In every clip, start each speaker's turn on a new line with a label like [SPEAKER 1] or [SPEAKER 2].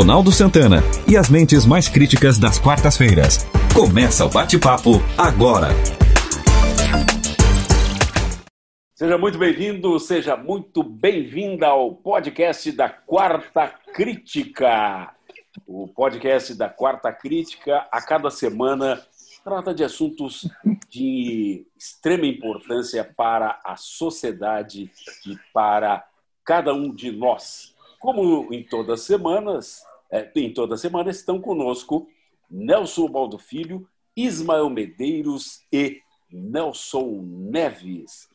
[SPEAKER 1] Ronaldo Santana e as mentes mais críticas das quartas-feiras. Começa o bate-papo agora.
[SPEAKER 2] Seja muito bem-vindo, seja muito bem-vinda ao podcast da Quarta Crítica. O podcast da Quarta Crítica, a cada semana, trata de assuntos de extrema importância para a sociedade e para cada um de nós. Como em todas as semanas, é, em toda semana estão conosco Nelson Baldo Filho, Ismael Medeiros e Nelson Neves.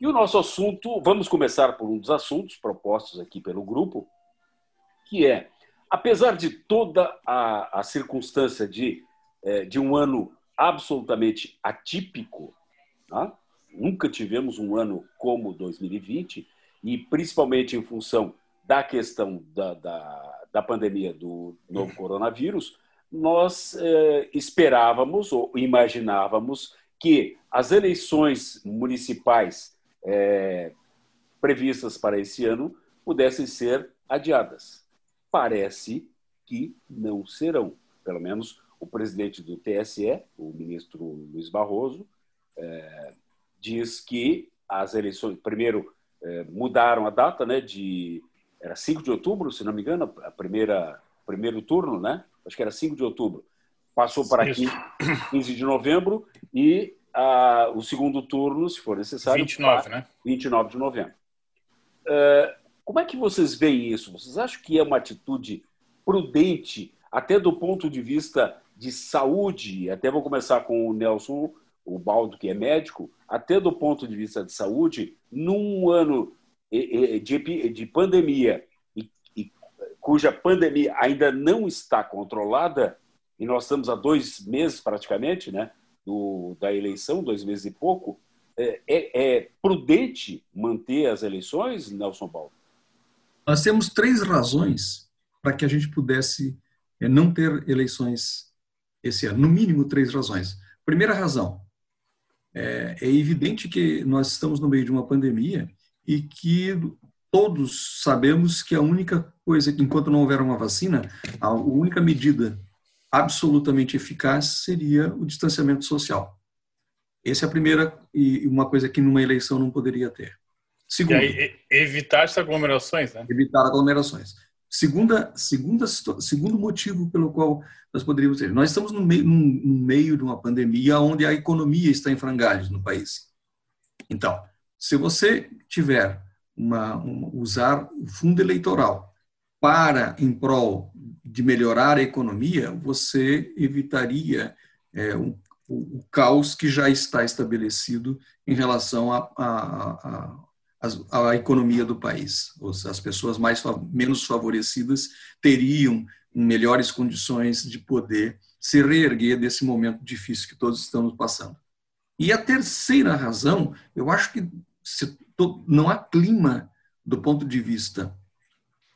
[SPEAKER 2] E o nosso assunto, vamos começar por um dos assuntos propostos aqui pelo grupo, que é, apesar de toda a, a circunstância de, é, de um ano absolutamente atípico, tá? nunca tivemos um ano como 2020, e principalmente em função da questão da, da, da pandemia do novo coronavírus, nós eh, esperávamos ou imaginávamos que as eleições municipais eh, previstas para esse ano pudessem ser adiadas. Parece que não serão. Pelo menos o presidente do TSE, o ministro Luiz Barroso, eh, diz que as eleições, primeiro, mudaram a data, né, de era 5 de outubro, se não me engano, a primeira primeiro turno, né? Acho que era 5 de outubro. Passou para 15 de novembro e a, o segundo turno, se for necessário,
[SPEAKER 3] 29, né?
[SPEAKER 2] 29 de novembro. Uh, como é que vocês veem isso? Vocês acham que é uma atitude prudente, até do ponto de vista de saúde? Até vou começar com o Nelson, o Baldo, que é médico. Até do ponto de vista de saúde, num ano de, de pandemia e, e, cuja pandemia ainda não está controlada, e nós estamos há dois meses praticamente né, do, da eleição, dois meses e pouco, é, é, é prudente manter as eleições, Nelson Paulo?
[SPEAKER 4] Nós temos três razões para que a gente pudesse é, não ter eleições esse ano, no mínimo três razões. Primeira razão, é, é evidente que nós estamos no meio de uma pandemia e que todos sabemos que a única coisa, enquanto não houver uma vacina, a única medida absolutamente eficaz seria o distanciamento social. Essa é a primeira e uma coisa que numa eleição não poderia ter.
[SPEAKER 3] Segundo, aí, evitar as aglomerações, né?
[SPEAKER 4] Evitar aglomerações. Segunda, segunda, segundo motivo pelo qual nós poderíamos ter. Nós estamos no meio, no meio de uma pandemia onde a economia está em frangalhos no país. Então, se você tiver uma, uma, usar o fundo eleitoral para em prol de melhorar a economia, você evitaria é, o, o, caos que já está estabelecido em relação à a, economia do país. As pessoas mais menos favorecidas teriam melhores condições de poder se reerguer desse momento difícil que todos estamos passando. E a terceira razão, eu acho que se, não há clima do ponto de vista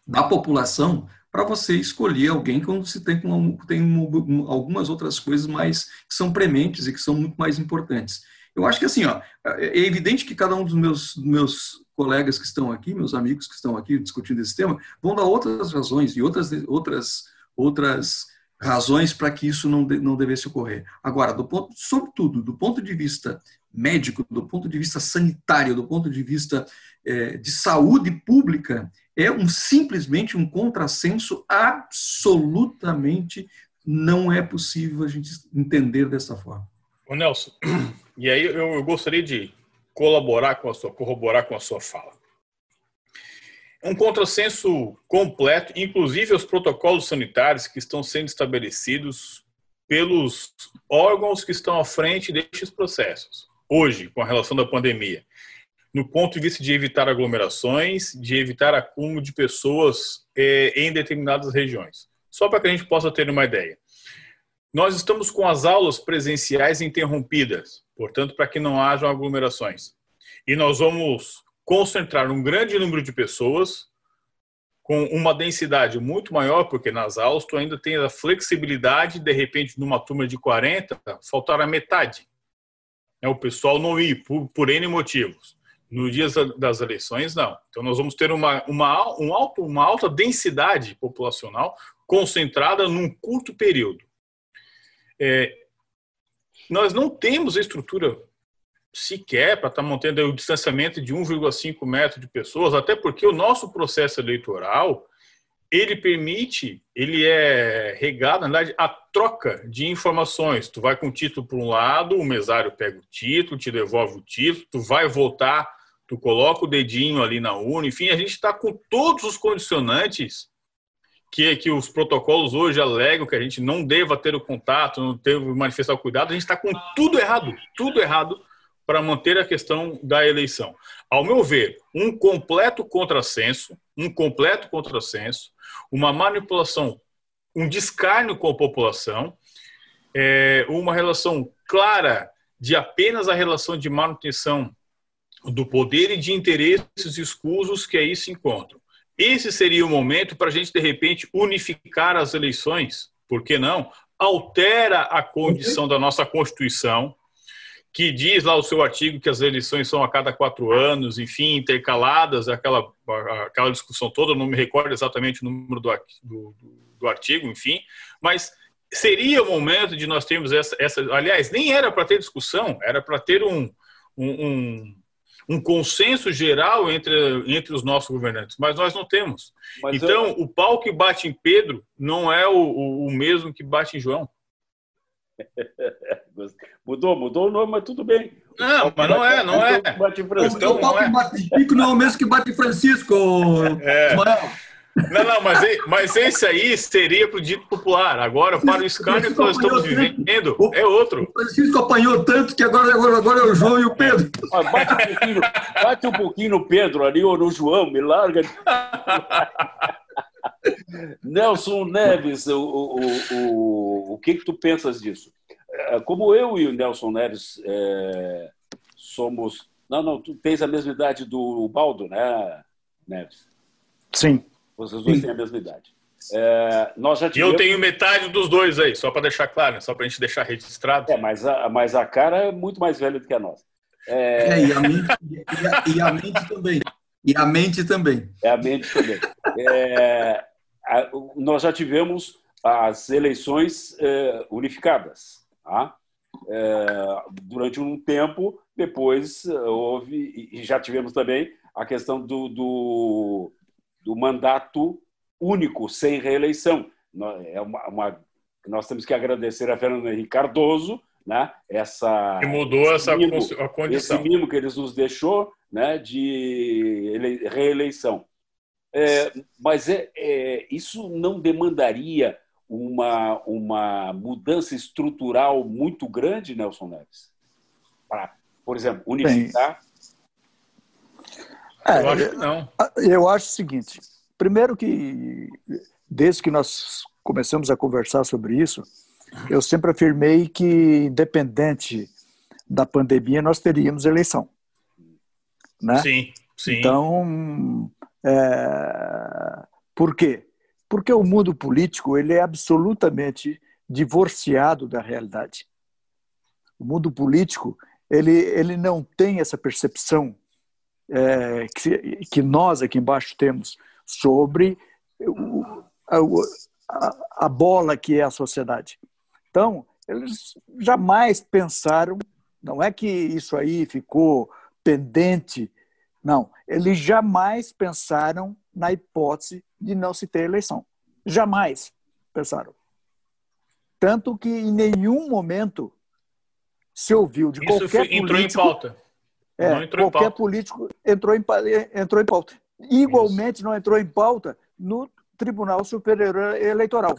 [SPEAKER 4] da população para você escolher alguém quando se tem, tem algumas outras coisas mais que são prementes e que são muito mais importantes. Eu acho que assim, ó, é evidente que cada um dos meus, meus colegas que estão aqui, meus amigos que estão aqui discutindo esse tema, vão dar outras razões e outras, outras, outras razões para que isso não, de, não devesse ocorrer. Agora, do ponto, sobretudo, do ponto de vista médico, do ponto de vista sanitário, do ponto de vista é, de saúde pública, é um simplesmente um contrassenso absolutamente não é possível a gente entender dessa forma.
[SPEAKER 3] Ô Nelson, e aí eu, eu gostaria de colaborar com a sua, corroborar com a sua fala um contrassenso completo, inclusive os protocolos sanitários que estão sendo estabelecidos pelos órgãos que estão à frente destes processos, hoje, com a relação da pandemia, no ponto de vista de evitar aglomerações, de evitar acúmulo de pessoas eh, em determinadas regiões. Só para que a gente possa ter uma ideia. Nós estamos com as aulas presenciais interrompidas, portanto, para que não hajam aglomerações. E nós vamos concentrar um grande número de pessoas com uma densidade muito maior, porque nas aulas tu ainda tem a flexibilidade, de repente, numa turma de 40, faltar a metade. É, o pessoal não ir, por, por N motivos. Nos dias das eleições, não. Então, nós vamos ter uma, uma, um alto, uma alta densidade populacional concentrada num curto período. É, nós não temos estrutura sequer para estar tá mantendo o distanciamento de 1,5 metro de pessoas, até porque o nosso processo eleitoral ele permite, ele é regado, na verdade, a troca de informações. Tu vai com o título para um lado, o mesário pega o título, te devolve o título, tu vai votar, tu coloca o dedinho ali na urna, enfim, a gente está com todos os condicionantes que, que os protocolos hoje alegam que a gente não deva ter o contato, não deva manifestar o cuidado, a gente está com tudo errado, tudo errado para manter a questão da eleição. Ao meu ver, um completo contrassenso, um completo contrassenso, uma manipulação, um descarno com a população, é, uma relação clara de apenas a relação de manutenção do poder e de interesses escusos que aí se encontram. Esse seria o momento para a gente, de repente, unificar as eleições, por que não? Altera a condição da nossa Constituição, que diz lá o seu artigo que as eleições são a cada quatro anos, enfim, intercaladas, aquela, aquela discussão toda, não me recordo exatamente o número do, do, do artigo, enfim, mas seria o momento de nós termos essa, essa aliás, nem era para ter discussão, era para ter um, um, um, consenso geral entre, entre os nossos governantes, mas nós não temos. Mas então, eu... o pau que bate em Pedro não é o, o, o mesmo que bate em João.
[SPEAKER 2] Mudou, mudou o nome, mas tudo bem.
[SPEAKER 3] Não, mas não é, não é.
[SPEAKER 5] Bate Francisco. O pau que bate Pico não é o mesmo que bate Francisco, é.
[SPEAKER 3] Não, não, mas, mas esse aí seria para o dito popular. Agora, para o escândalo que nós estamos vivendo, é outro.
[SPEAKER 5] O Francisco apanhou tanto que agora, agora, agora é o João e o Pedro.
[SPEAKER 2] Bate um pouquinho, bate um pouquinho no Pedro ali ou no João, me larga. Nelson Neves, o, o, o, o que, que tu pensas disso? É, como eu e o Nelson Neves é, somos. Não, não, tu tens a mesma idade do Baldo, né, Neves?
[SPEAKER 5] Sim.
[SPEAKER 2] Vocês dois Sim. têm a mesma idade. É,
[SPEAKER 3] nós já tivemos... Eu tenho metade dos dois aí, só para deixar claro, só para a gente deixar registrado.
[SPEAKER 2] É, mas a, mas a cara é muito mais velha do que a nossa.
[SPEAKER 5] É... é e, a mente, e, a, e, a, mente também. E a mente também.
[SPEAKER 2] É a mente também. É, nós já tivemos as eleições é, unificadas. Tá? É, durante um tempo, depois houve, e já tivemos também a questão do, do, do mandato único, sem reeleição. É uma, uma, nós temos que agradecer a Fernando Henrique Cardoso, né? Essa
[SPEAKER 3] que mudou essa mimo, a
[SPEAKER 2] condição. Esse mimo que eles nos deixou, né? De reeleição. É, mas é, é, isso não demandaria uma, uma mudança estrutural muito grande, Nelson Neves? Para, por exemplo, unificar?
[SPEAKER 5] É, eu acho que não. Eu acho o seguinte: primeiro que, desde que nós começamos a conversar sobre isso, eu sempre afirmei que, independente da pandemia, nós teríamos eleição. Né?
[SPEAKER 3] Sim, sim.
[SPEAKER 5] Então, é... por quê? Porque o mundo político ele é absolutamente divorciado da realidade. O mundo político ele, ele não tem essa percepção é, que, que, nós aqui embaixo temos sobre o, a, a bola que é a sociedade. Então, eles jamais pensaram, não é que isso aí ficou pendente, não, eles jamais pensaram na hipótese de não se ter eleição. Jamais pensaram. Tanto que em nenhum momento se ouviu de Isso qualquer foi,
[SPEAKER 3] entrou
[SPEAKER 5] político...
[SPEAKER 3] Em pauta.
[SPEAKER 5] É, não entrou qualquer em pauta. político entrou em, entrou em pauta. Igualmente Isso. não entrou em pauta no Tribunal Superior Eleitoral.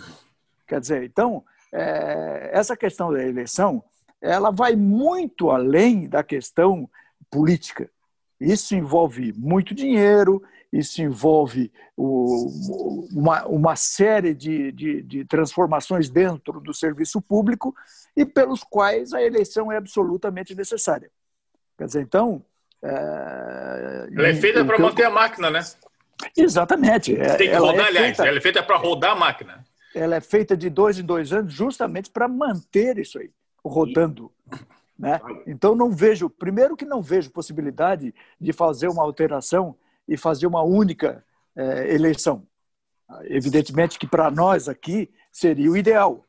[SPEAKER 5] Quer dizer, então, é, essa questão da eleição, ela vai muito além da questão política. Isso envolve muito dinheiro, isso envolve o, uma, uma série de, de, de, transformações dentro do serviço público e pelos quais a eleição é absolutamente necessária. Quer dizer, então.
[SPEAKER 3] É, ela é feita para manter a máquina, né?
[SPEAKER 5] Exatamente.
[SPEAKER 3] Tem que ela rodar, é aliás. Feita, ela é feita para rodar a máquina.
[SPEAKER 5] Ela é feita de dois em dois anos justamente para manter isso aí, rodando. Né? Então não vejo, primeiro que não vejo possibilidade de fazer uma alteração e fazer uma única é, eleição. Evidentemente que para nós aqui seria o ideal,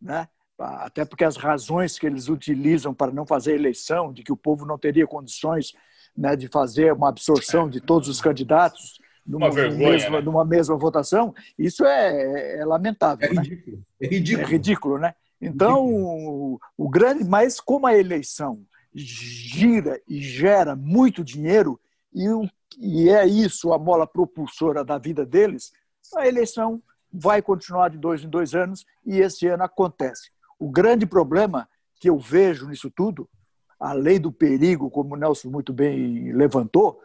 [SPEAKER 5] né? até porque as razões que eles utilizam para não fazer eleição, de que o povo não teria condições né, de fazer uma absorção de todos os candidatos numa, vergonha, mesma, né? numa mesma votação, isso é, é lamentável. É ridículo. Né? É ridículo. É ridículo, né? Então, o, o grande, mas como a eleição gira e gera muito dinheiro, e, e é isso a mola propulsora da vida deles, a eleição vai continuar de dois em dois anos e esse ano acontece. O grande problema que eu vejo nisso tudo, além do perigo, como o Nelson muito bem levantou,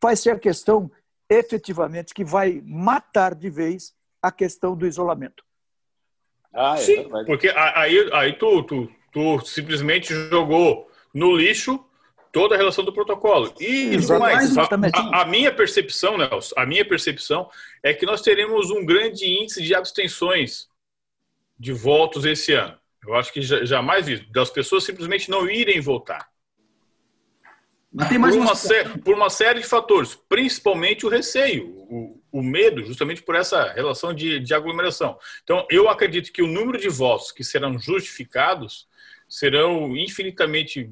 [SPEAKER 5] vai ser a questão efetivamente que vai matar de vez a questão do isolamento.
[SPEAKER 3] Ah, é Sim, porque aí, aí tu, tu, tu simplesmente jogou no lixo toda a relação do protocolo. E mais, a, a, minha percepção, Nelson, a minha percepção é que nós teremos um grande índice de abstenções de votos esse ano. Eu acho que jamais vi, das pessoas simplesmente não irem votar. Por uma, uma por, uma série de fatores, principalmente o receio, o, o medo, justamente por essa relação de, de aglomeração. Então, eu acredito que o número de votos que serão justificados serão infinitamente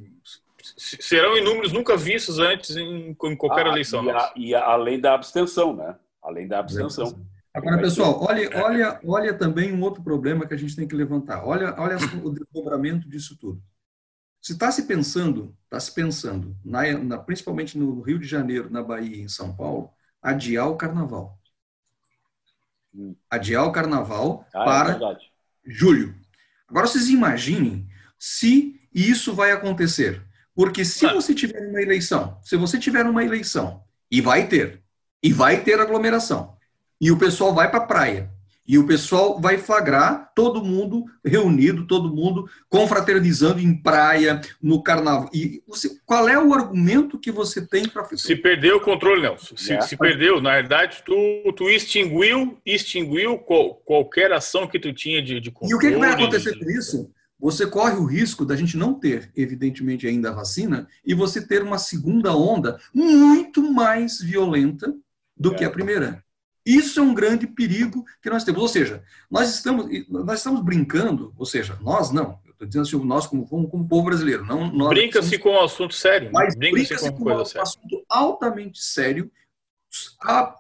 [SPEAKER 3] serão em números nunca vistos antes em, em qualquer ah, eleição.
[SPEAKER 2] E, a, e a, além da abstenção, né? Além da abstenção.
[SPEAKER 4] Agora, pessoal, olha, olha, olha também um outro problema que a gente tem que levantar. Olha, olha o desdobramento disso tudo. Se está se pensando, está se pensando, na, na, principalmente no Rio de Janeiro, na Bahia e em São Paulo, adiar o carnaval. Hum. Adiar o carnaval ah, é para é julho. Agora vocês imaginem se isso vai acontecer. Porque se ah. você tiver uma eleição, se você tiver uma eleição, e vai ter, e vai ter aglomeração, e o pessoal vai para a praia, e o pessoal vai flagrar todo mundo reunido, todo mundo confraternizando em praia, no carnaval. E você, qual é o argumento que você tem para
[SPEAKER 3] Se perdeu o controle, Nelson. Se, é. se, perdeu, na verdade, tu, tu extinguiu, extinguiu qual, qualquer ação que tu tinha de, de controle.
[SPEAKER 4] E o que, que vai acontecer de... com isso? você corre o risco da gente não ter, evidentemente, ainda a vacina e você ter uma segunda onda muito mais violenta do que a primeira. Isso é um grande perigo que nós temos. Ou seja, nós estamos, nós estamos brincando, ou seja, nós não, estou dizendo assim, nós como, como, como povo brasileiro. não
[SPEAKER 3] Brinca-se com um assunto sério.
[SPEAKER 4] Mas brinca-se com, com um séria. assunto altamente sério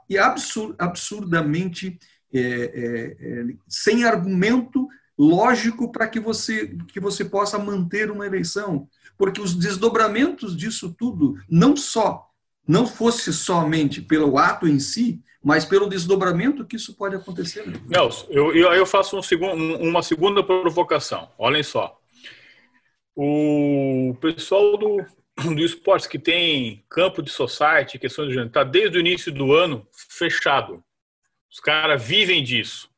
[SPEAKER 4] e absur, absurdamente é, é, é, sem argumento lógico para que você, que você possa manter uma eleição. Porque os desdobramentos disso tudo, não só, não fosse somente pelo ato em si, mas pelo desdobramento que isso pode acontecer.
[SPEAKER 3] Nelson, eu, eu faço um segundo, uma segunda provocação. Olhem só. O pessoal do, do esporte que tem campo de society, questões de gênero, está desde o início do ano fechado. Os caras vivem disso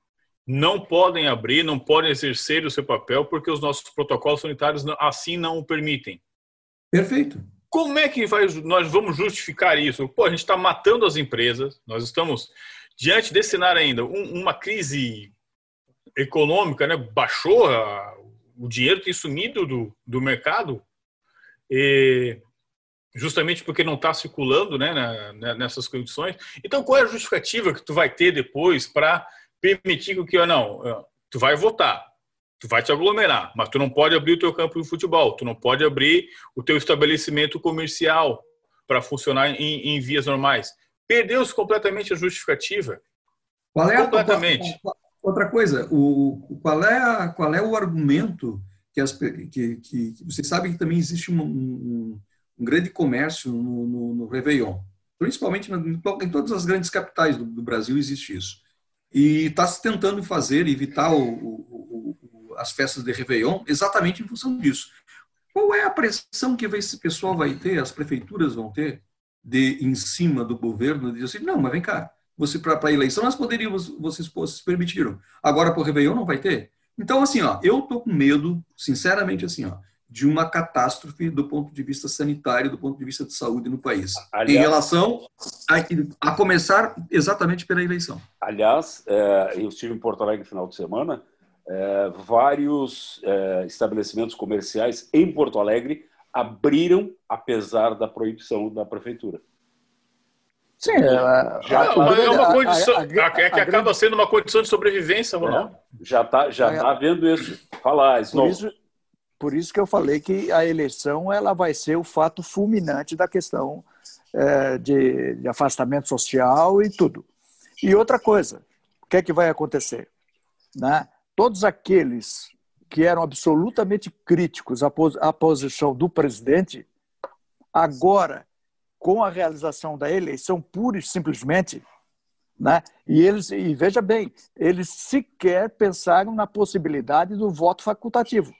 [SPEAKER 3] não podem abrir, não podem exercer o seu papel porque os nossos protocolos sanitários assim não o permitem.
[SPEAKER 4] Perfeito.
[SPEAKER 3] Como é que vai, nós vamos justificar isso? Pô, a gente está matando as empresas, nós estamos diante desse cenário ainda, um, uma crise econômica, né? baixou, a, o dinheiro tem sumido do, do mercado, e, justamente porque não está circulando né, na, nessas condições. Então, qual é a justificativa que tu vai ter depois para permitir que, não, tu vai votar, tu vai te aglomerar, mas tu não pode abrir o teu campo de futebol, tu não pode abrir o teu estabelecimento comercial para funcionar em, em, vias normais. Perdeu-se completamente a justificativa.
[SPEAKER 4] Qual é completamente. A, outra coisa, o, qual, é a, qual é o argumento que, as, que, que, vocês sabem que também existe um, um, um grande comércio no, no, no Réveillon, principalmente em todas as grandes capitais do, do Brasil existe isso e está se tentando fazer, evitar o, o, as festas de Réveillon exatamente em função disso. Qual é a pressão que esse pessoal vai ter, as prefeituras vão ter, de em cima do governo, de dizer assim, não, mas vem cá, você para a eleição nós poderíamos, vocês, vocês permitiram, agora para o Réveillon não vai ter? Então, assim, ó, eu tô com medo, sinceramente, assim, ó, de uma catástrofe do ponto de vista sanitário, do ponto de vista de saúde no país, aliás, em relação a, a, começar exatamente pela eleição.
[SPEAKER 2] Aliás, é, eu estive em Porto Alegre no final de semana, é, vários é, estabelecimentos comerciais em Porto Alegre abriram apesar da proibição da prefeitura.
[SPEAKER 5] Sim, é,
[SPEAKER 3] já, é uma condição, a, a, a, é que acaba sendo uma condição de sobrevivência, Ronaldo.
[SPEAKER 2] É, já está já tá vendo isso. Fala,
[SPEAKER 5] Por isso, por isso que eu falei que a eleição ela vai ser o fato fulminante da questão é, de, de afastamento social e tudo. E outra coisa, o que é que vai acontecer? Né? Todos aqueles que eram absolutamente críticos à, pos à posição do presidente, agora, com a realização da eleição, pura e simplesmente, né? E eles, e veja bem, eles sequer pensaram na possibilidade do voto facultativo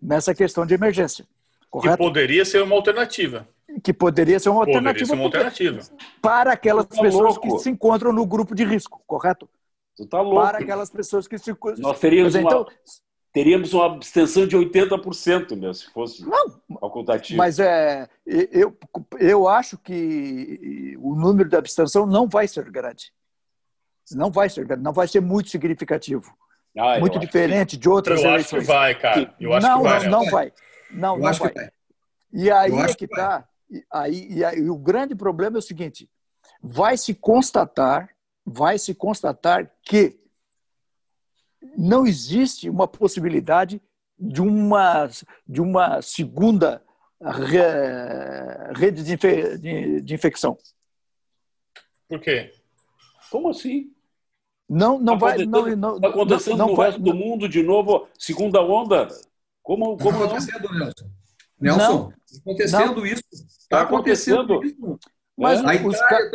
[SPEAKER 5] nessa questão de emergência. Correto?
[SPEAKER 3] Que poderia ser uma alternativa.
[SPEAKER 5] Que poderia ser uma alternativa. Ser
[SPEAKER 3] uma alternativa.
[SPEAKER 5] Para aquelas tá pessoas louco. que se encontram no grupo de risco, correto?
[SPEAKER 2] Tu tá louco.
[SPEAKER 5] Para aquelas pessoas que se.
[SPEAKER 2] Nós teríamos, uma, então, teríamos uma abstenção de 80%, meu, se fosse não, facultativo.
[SPEAKER 5] Mas é, eu, eu acho que o número de abstenção não vai ser grande. Não vai ser grande, não vai ser muito significativo. Ah, muito diferente que... de outras
[SPEAKER 3] eu
[SPEAKER 5] eleições.
[SPEAKER 3] Eu acho que vai, cara. Eu acho
[SPEAKER 5] não,
[SPEAKER 3] que vai.
[SPEAKER 5] Não, não vai. Não, eu não vai. vai. E aí é que está. Aí, e aí, e o grande problema é o seguinte: vai se constatar, vai se constatar que não existe uma possibilidade de uma, de uma segunda rede de, infe, de, de infecção.
[SPEAKER 3] Por quê?
[SPEAKER 2] Como assim?
[SPEAKER 5] Não, não tá vai. Não,
[SPEAKER 2] não, está acontecendo não, não no vai, resto do mundo de novo, segunda onda. Como, como
[SPEAKER 4] está acontecendo, Nelson? Nelson, está acontecendo isso. Está acontecendo. acontecendo isso.
[SPEAKER 5] Mas é. os, ca...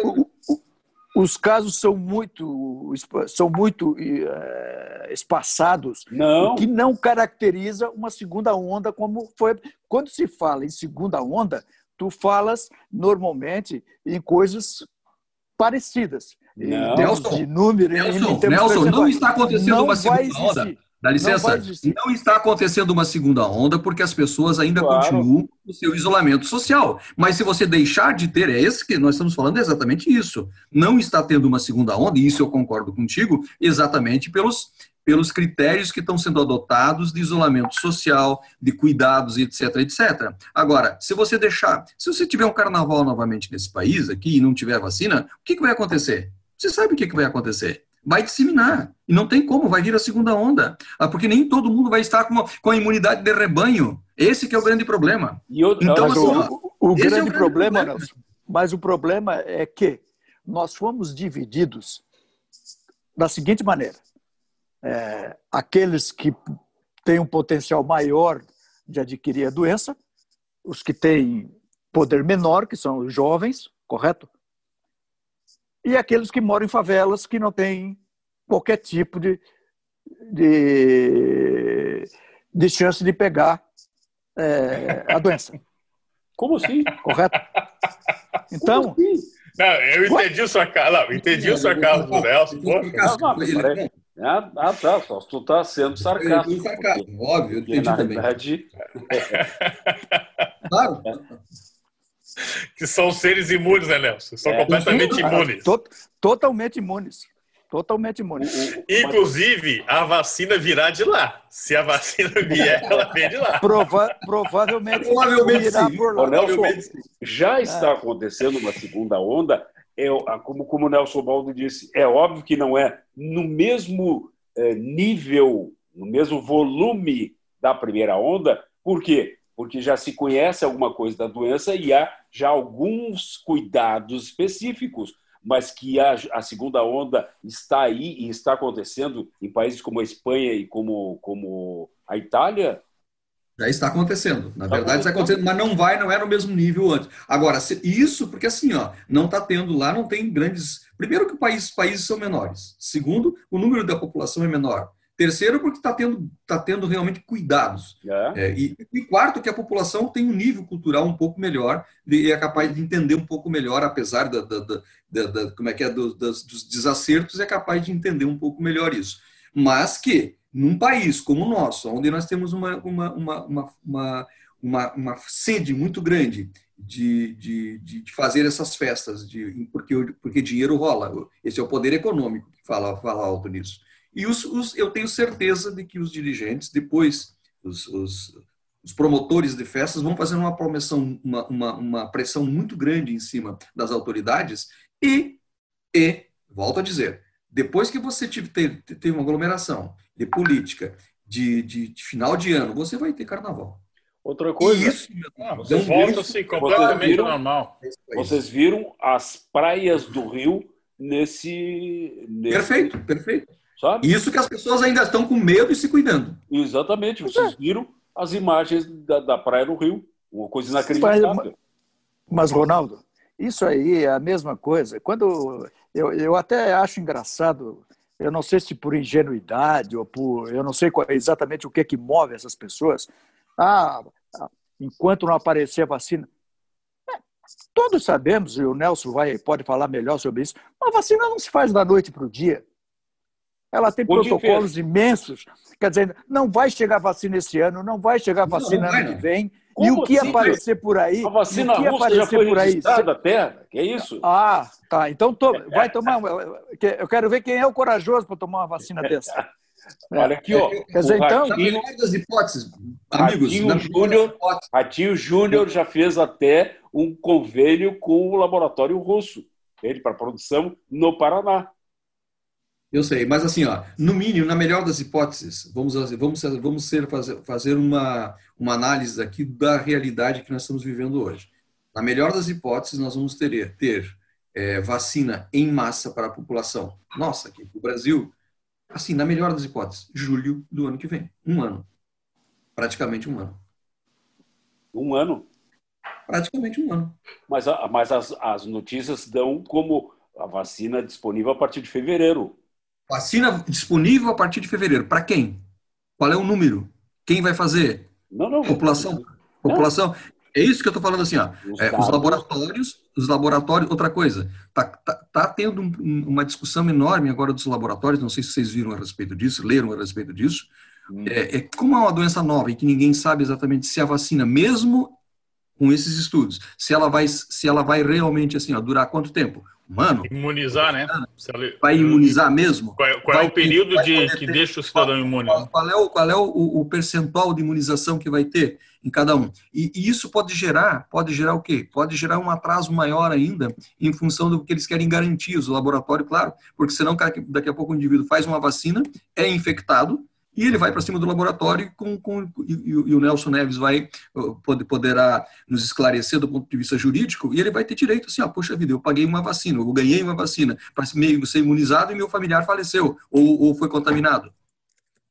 [SPEAKER 5] os, casos são muito, são muito é, espaçados,
[SPEAKER 2] não.
[SPEAKER 5] o que não caracteriza uma segunda onda como foi. Quando se fala em segunda onda, tu falas normalmente em coisas parecidas.
[SPEAKER 4] Não. Nelson, de número, Nelson, Nelson não está acontecendo não uma segunda onda. Dá licença, não, não, está acontecendo uma segunda onda porque as pessoas ainda claro. continuam o seu isolamento social. Mas se você deixar de ter, é esse que nós estamos falando, é exatamente isso. Não está tendo uma segunda onda, e isso eu concordo contigo, exatamente pelos, pelos critérios que estão sendo adotados de isolamento social, de cuidados, etc, etc. Agora, se você deixar, se você tiver um carnaval novamente nesse país aqui e não tiver vacina, o que, que vai acontecer? Você sabe o que, que vai acontecer? Vai disseminar. E não tem como, vai vir a segunda onda. Ah, porque nem todo mundo vai estar com, com a imunidade de rebanho. Esse que é o grande problema.
[SPEAKER 5] então, assim, o, o, o grande, é o grande problema, problema. Nelson, mas o problema é que nós fomos divididos da seguinte maneira. É, aqueles que têm um potencial maior de adquirir a doença, os que têm poder menor, que são os jovens, correto? E aqueles que moram em favelas que não têm qualquer tipo de, de, de chance de pegar é, a doença.
[SPEAKER 2] Como assim?
[SPEAKER 5] Correto? Então. Assim?
[SPEAKER 3] Não, eu entendi o sarcasmo. Entendi o sarcasmo do Nelson.
[SPEAKER 2] Ah, ah, tá. Só tu tá sendo sarcástico.
[SPEAKER 4] sarcasmo, óbvio, eu entendi na também. Verdade...
[SPEAKER 3] claro que são seres imunes, né, Nelson? São é, completamente imunes.
[SPEAKER 5] totalmente imunes. Totalmente imunes.
[SPEAKER 3] Inclusive, a vacina virá de lá. Se a vacina vier, ela vem de lá.
[SPEAKER 5] Prova provavelmente,
[SPEAKER 2] provavelmente virá sim. por lá. Nelson, já está acontecendo uma segunda onda. É, como, como o Nelson Baldo disse, é óbvio que não é no mesmo é, nível, no mesmo volume da primeira onda. Por quê? Porque já se conhece alguma coisa da doença e há já alguns cuidados específicos, mas que a, a segunda onda está aí e está acontecendo em países como a Espanha e como, como a Itália,
[SPEAKER 4] já está acontecendo. Na tá verdade, está acontecendo, mas não vai, não é no mesmo nível antes. Agora, isso porque assim, ó, não está tendo lá, não tem grandes. Primeiro, que os países são menores. Segundo, o número da população é menor. Terceiro, porque está tendo, tá tendo realmente cuidados. É. É, e, e, quarto, que a população tem um nível cultural um pouco melhor e é capaz de entender um pouco melhor, apesar da, da, da, da como é que é, do, das, dos desacertos, é capaz de entender um pouco melhor isso. Mas que, num país como o nosso, onde nós temos uma, uma, uma, uma, uma, uma, uma sede muito grande de, de, de, fazer essas festas, de, porque, porque dinheiro rola. Esse é o poder econômico que fala, fala alto nisso. E os, os, eu tenho certeza de que os dirigentes, depois, os, os, os promotores de festas vão fazer uma, promissão, uma, uma, uma pressão muito grande em cima das autoridades e, e volto a dizer, depois que você teve, teve uma aglomeração de política de, de, de, final de ano, você vai ter carnaval.
[SPEAKER 2] Outra coisa.
[SPEAKER 3] Isso, ah, você volta-se completamente viram, normal.
[SPEAKER 2] Vocês viram as praias do Rio nesse. nesse...
[SPEAKER 4] Perfeito, perfeito. Sabe? Isso que as pessoas ainda estão com medo e se cuidando.
[SPEAKER 2] Exatamente. Vocês é. viram as imagens da, da praia do Rio. Uma coisa inacreditável.
[SPEAKER 5] Mas, mas, Ronaldo, isso aí é a mesma coisa. Quando eu, eu até acho engraçado, eu não sei se por ingenuidade ou por. Eu não sei qual, exatamente o que, é que move essas pessoas. Ah, enquanto não aparecer a vacina. É, todos sabemos, e o Nelson vai, pode falar melhor sobre isso, a vacina não se faz da noite para o dia. Ela tem protocolos imensos. Quer dizer, não vai chegar vacina esse ano, não vai chegar vacina não, ano que vem. Como e o que assim, aparecer por aí.
[SPEAKER 2] A vacina o que russa aparecer já foi por aí, até. Que é isso?
[SPEAKER 5] Ah, tá. Então to... vai tomar. Eu quero ver quem é o corajoso para tomar uma vacina dessa.
[SPEAKER 2] Olha aqui, ó.
[SPEAKER 5] Quer dizer, então. Na
[SPEAKER 4] melhor das hipóteses, amigos.
[SPEAKER 2] Ratinho Júnior, Ratinho Júnior já fez até um convênio com o laboratório russo, ele para produção no Paraná.
[SPEAKER 4] Eu sei, mas assim, ó, no mínimo, na melhor das hipóteses, vamos, vamos, vamos ser, fazer, fazer uma, uma análise aqui da realidade que nós estamos vivendo hoje. Na melhor das hipóteses, nós vamos ter, ter é, vacina em massa para a população. Nossa, aqui no Brasil, assim, na melhor das hipóteses, julho do ano que vem. Um ano. Praticamente um ano.
[SPEAKER 2] Um ano?
[SPEAKER 4] Praticamente um ano.
[SPEAKER 2] Mas, mas as, as notícias dão como a vacina disponível a partir de fevereiro.
[SPEAKER 4] Vacina disponível a partir de fevereiro. Para quem? Qual é o número? Quem vai fazer?
[SPEAKER 2] Não, não.
[SPEAKER 4] População. População. É isso que eu estou falando assim, ó. Os, é, os, laboratórios, os laboratórios, outra coisa, tá, tá, tá tendo um, uma discussão enorme agora dos laboratórios, não sei se vocês viram a respeito disso, leram a respeito disso. Hum. É, é, como é uma doença nova e que ninguém sabe exatamente se a vacina, mesmo com esses estudos, se ela vai, se ela vai realmente assim, ó, durar quanto tempo? Mano.
[SPEAKER 3] Imunizar, né?
[SPEAKER 4] Vai imunizar mesmo?
[SPEAKER 3] Qual, é, qual é o período de, que ter, deixa o cidadão imune?
[SPEAKER 4] Qual, qual, é, o, qual é o, o, percentual de imunização que vai ter em cada um? E, e, isso pode gerar, pode gerar o quê? Pode gerar um atraso maior ainda em função do que eles querem garantir, os laboratórios, claro, porque senão daqui a pouco o indivíduo faz uma vacina, é infectado, e ele vai para cima do laboratório com, com, e, e, o Nelson Neves vai poder, poderá nos esclarecer do ponto de vista jurídico e ele vai ter direito assim, ah, poxa vida, eu paguei uma vacina, eu ganhei uma vacina para ser imunizado e meu familiar faleceu ou, ou foi contaminado.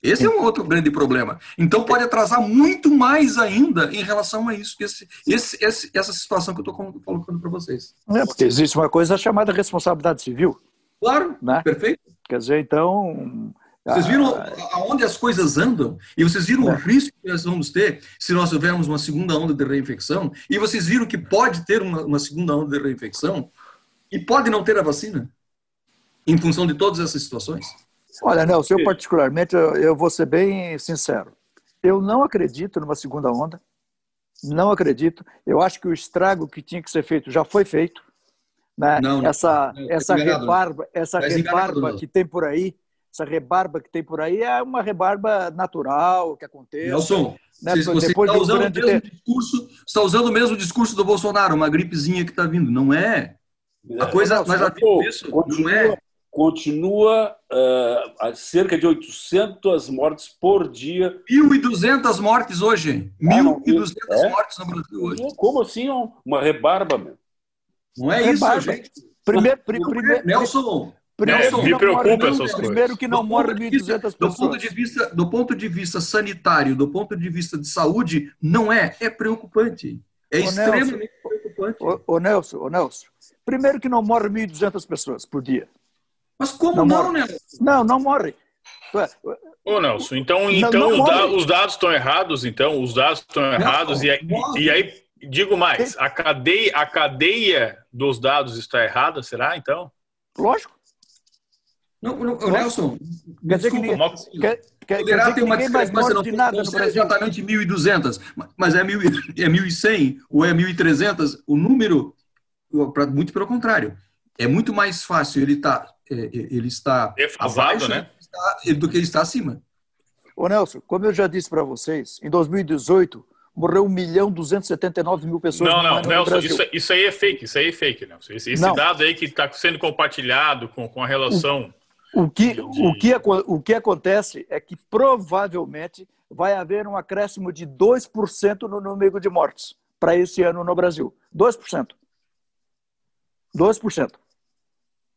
[SPEAKER 4] Esse é um outro grande problema. Então pode atrasar muito mais ainda em relação a isso, esse, esse, esse essa situação que eu estou colocando para vocês.
[SPEAKER 5] É, porque existe uma coisa chamada responsabilidade civil.
[SPEAKER 4] Claro, né? perfeito.
[SPEAKER 5] Quer dizer, então,
[SPEAKER 4] vocês viram ah. aonde as coisas andam? E vocês viram o é. risco que nós vamos ter se nós tivermos uma segunda onda de reinfecção? E vocês viram que pode ter uma, uma segunda onda de reinfecção? E pode não ter a vacina? Em função de todas essas situações?
[SPEAKER 5] Olha, Nelson, eu particularmente, eu, eu vou ser bem sincero. Eu não acredito numa segunda onda. Não acredito. Eu acho que o estrago que tinha que ser feito já foi feito. Né? Não, não, essa não, essa rebarba, essa rebarba que tem por aí, essa rebarba que tem por aí é uma rebarba natural que acontece.
[SPEAKER 4] Nelson, né? você está usando, o mesmo discurso, está usando o mesmo discurso do Bolsonaro, uma gripezinha que está vindo. Não é. A coisa, nós já vimos isso. Continua, não é.
[SPEAKER 2] Continua uh, cerca de 800 mortes por dia.
[SPEAKER 4] 1.200 mortes hoje. 1.200 ah, é? mortes no Brasil hoje.
[SPEAKER 2] Como assim? Uma rebarba, meu?
[SPEAKER 4] Não é rebarba. isso, gente.
[SPEAKER 5] Primeiro, primeiro,
[SPEAKER 4] Nelson,
[SPEAKER 3] Primeiro, me preocupa essas coisas.
[SPEAKER 5] Primeiro que não morre 1.200 pessoas.
[SPEAKER 4] Do ponto, de vista, do ponto de vista sanitário, do ponto de vista de saúde, não é. É preocupante. É ô, extremamente Nelson, preocupante.
[SPEAKER 5] Ô, ô, Nelson, ô, Nelson, primeiro que não morre 1.200 pessoas por dia.
[SPEAKER 4] Mas como não, não Nelson?
[SPEAKER 5] Não, não morre.
[SPEAKER 3] Ô, Nelson, então, então não, não os dados estão errados, então, os dados estão errados, e, aí, e aí, digo mais, a cadeia, a cadeia dos dados está errada, será, então?
[SPEAKER 5] Lógico.
[SPEAKER 4] Não, não, Nelson,
[SPEAKER 5] quer dizer desculpa, que, quer, quer, poderá ter uma
[SPEAKER 4] discrepância, não, nada não exatamente 1.200, mas é 1.100 é ou é 1.300, o número, muito pelo contrário, é muito mais fácil ele, tá, é, é, ele está
[SPEAKER 3] abaixo né?
[SPEAKER 4] do que ele está acima.
[SPEAKER 5] Ô Nelson, como eu já disse para vocês, em 2018, morreu 1 milhão 279 mil pessoas
[SPEAKER 3] não,
[SPEAKER 5] no
[SPEAKER 3] não, Nelson,
[SPEAKER 5] no Brasil.
[SPEAKER 3] Isso, isso aí é fake, isso aí é fake, Nelson. Esse, esse dado aí que está sendo compartilhado com, com a relação.
[SPEAKER 5] O que,
[SPEAKER 3] de-
[SPEAKER 5] o, que, o que acontece é que provavelmente vai haver um acréscimo de 2% no número de mortes para esse ano no Brasil. 2%. 2%.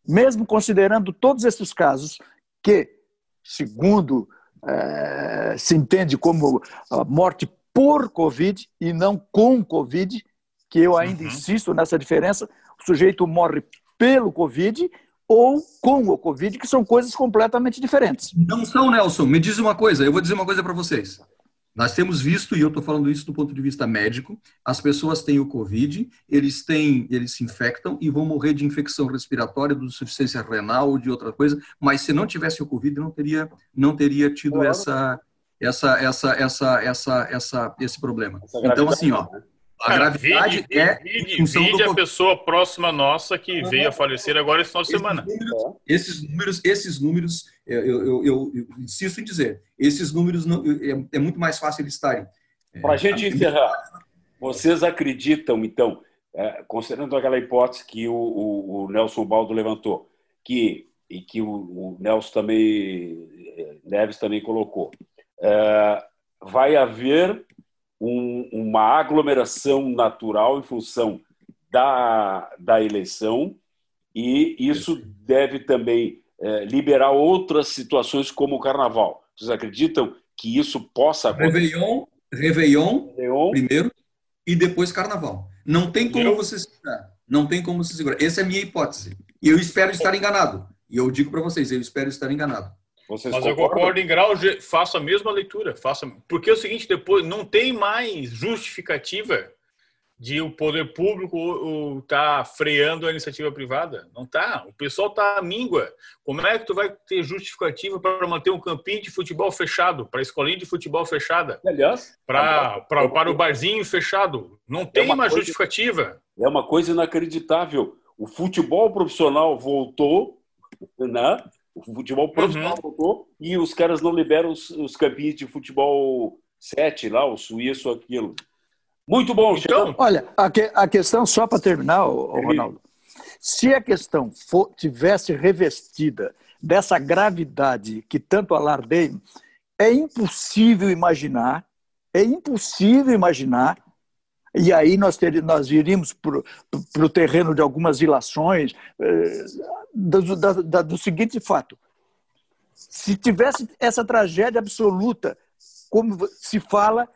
[SPEAKER 5] Mesmo considerando todos esses casos que, segundo eh, se entende como morte por Covid e não com Covid, que eu ainda
[SPEAKER 3] Uhum.
[SPEAKER 5] insisto nessa diferença, o sujeito morre pelo Covid ou com o Covid, que são coisas completamente diferentes.
[SPEAKER 4] Não são, Nelson. Me diz uma coisa, eu vou dizer uma coisa para vocês. Nós temos visto, e eu estou falando isso do ponto de vista médico, as pessoas têm o Covid, eles têm, eles se infectam e vão morrer de infecção respiratória, de insuficiência renal ou de outra coisa, mas se não tivesse o Covid, não teria, não teria tido
[SPEAKER 2] Claro.
[SPEAKER 4] essa, essa, essa, essa, essa, essa, esse problema.
[SPEAKER 2] Essa
[SPEAKER 4] Então, assim, ó,
[SPEAKER 2] né?
[SPEAKER 4] A gravidade
[SPEAKER 3] vide,
[SPEAKER 4] é
[SPEAKER 3] vide, vide
[SPEAKER 4] do
[SPEAKER 3] a pessoa próxima nossa que veio a falecer agora esse final de semana.
[SPEAKER 4] números, esses números, esses números eu, eu, eu- eu- eu insisto em dizer, esses números não, é, é muito mais fácil eles estarem. É,
[SPEAKER 2] Para a gente encerrar, vocês acreditam, então, é, considerando aquela hipótese que o, o- o Nelson Baldo levantou, que, e que o, o Nelson também, Neves também colocou, é, vai haver um- uma aglomeração natural em função da, da eleição e isso deve também eh, liberar outras situações como o carnaval. Vocês acreditam que isso possa acontecer?
[SPEAKER 4] Réveillon, Réveillon
[SPEAKER 2] Leon?
[SPEAKER 4] primeiro e depois Carnaval. Não tem como
[SPEAKER 3] Eu-
[SPEAKER 4] você segurar. Não tem como você segurar. Essa é a minha hipótese. E eu espero estar enganado. E eu digo para vocês, eu espero estar enganado.
[SPEAKER 2] Vocês
[SPEAKER 3] Mas eu
[SPEAKER 2] concordam?
[SPEAKER 3] concordo em grau, faço a mesma leitura. Faça, porque é o seguinte, depois não tem mais justificativa de o poder público estar freando a iniciativa privada. Não tá. O pessoal tá à míngua. Como é que tu vai ter justificativa para manter um campinho de futebol fechado, para a escolinha de futebol fechada,
[SPEAKER 2] Aliás,
[SPEAKER 3] para para para o barzinho fechado? Não tem
[SPEAKER 2] uma
[SPEAKER 3] mais
[SPEAKER 2] coisa-
[SPEAKER 3] justificativa.
[SPEAKER 2] é uma coisa inacreditável. O futebol profissional voltou, né? O futebol profissional
[SPEAKER 3] Uhum.
[SPEAKER 2] voltou e os caras não liberam os, os campinhos de futebol 7 lá, o suíço, aquilo. Muito bom,
[SPEAKER 3] Então.
[SPEAKER 5] Olha, a, que- a questão, só para terminar, ô- ô,
[SPEAKER 2] Termine.
[SPEAKER 5] Ronaldo, se a questão for, tivesse revestida dessa gravidade que tanto alardei, é impossível imaginar, é impossível imaginar, e aí nós, ter, nós iríamos para o terreno de algumas ilações, eh, do, da- da- do seguinte fato: se tivesse essa tragédia absoluta, como se fala,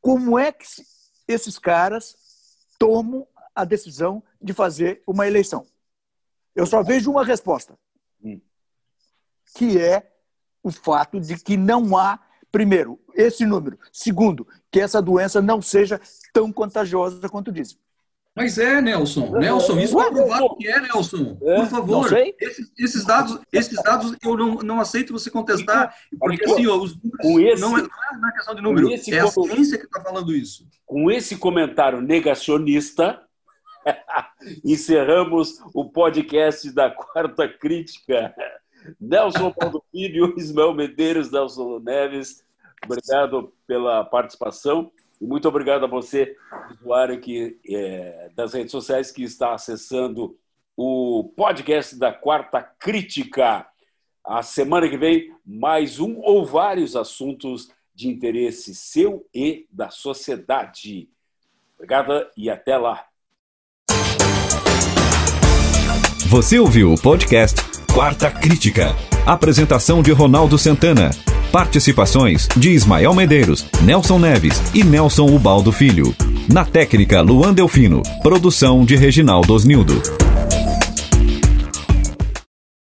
[SPEAKER 5] como é que se- esses caras tomam a decisão de fazer uma eleição? Eu só vejo uma resposta,
[SPEAKER 2] Hum.
[SPEAKER 5] que é o fato de que não há, primeiro, esse número, segundo, que essa doença não seja tão contagiosa quanto dizem.
[SPEAKER 4] Mas é, Nelson. Nelson, isso é provado que é, Nelson.
[SPEAKER 2] É,
[SPEAKER 4] Por favor. Esses, esses dados, esses dados eu não, não aceito você contestar, porque assim, ó, os números não, é, não é questão de número,
[SPEAKER 2] com esse
[SPEAKER 4] é a ciência que está falando isso.
[SPEAKER 2] Com esse comentário negacionista, encerramos o podcast da Quarta Crítica. Nelson Paulo Filho, Ismael Medeiros, Nelson Neves, obrigado pela participação e muito obrigado a você, usuário que, é, das redes sociais que está acessando o podcast da Quarta Crítica. A semana que vem, mais um ou vários assuntos de interesse seu e da sociedade. Obrigada e até lá.
[SPEAKER 1] Você ouviu o podcast Quarta Crítica. Apresentação de Ronaldo Santana. Participações de Ismael Medeiros, Nelson Neves e Nelson Ubaldo Filho. Na técnica, Luan Delfino. Produção de Reginaldo Osnildo.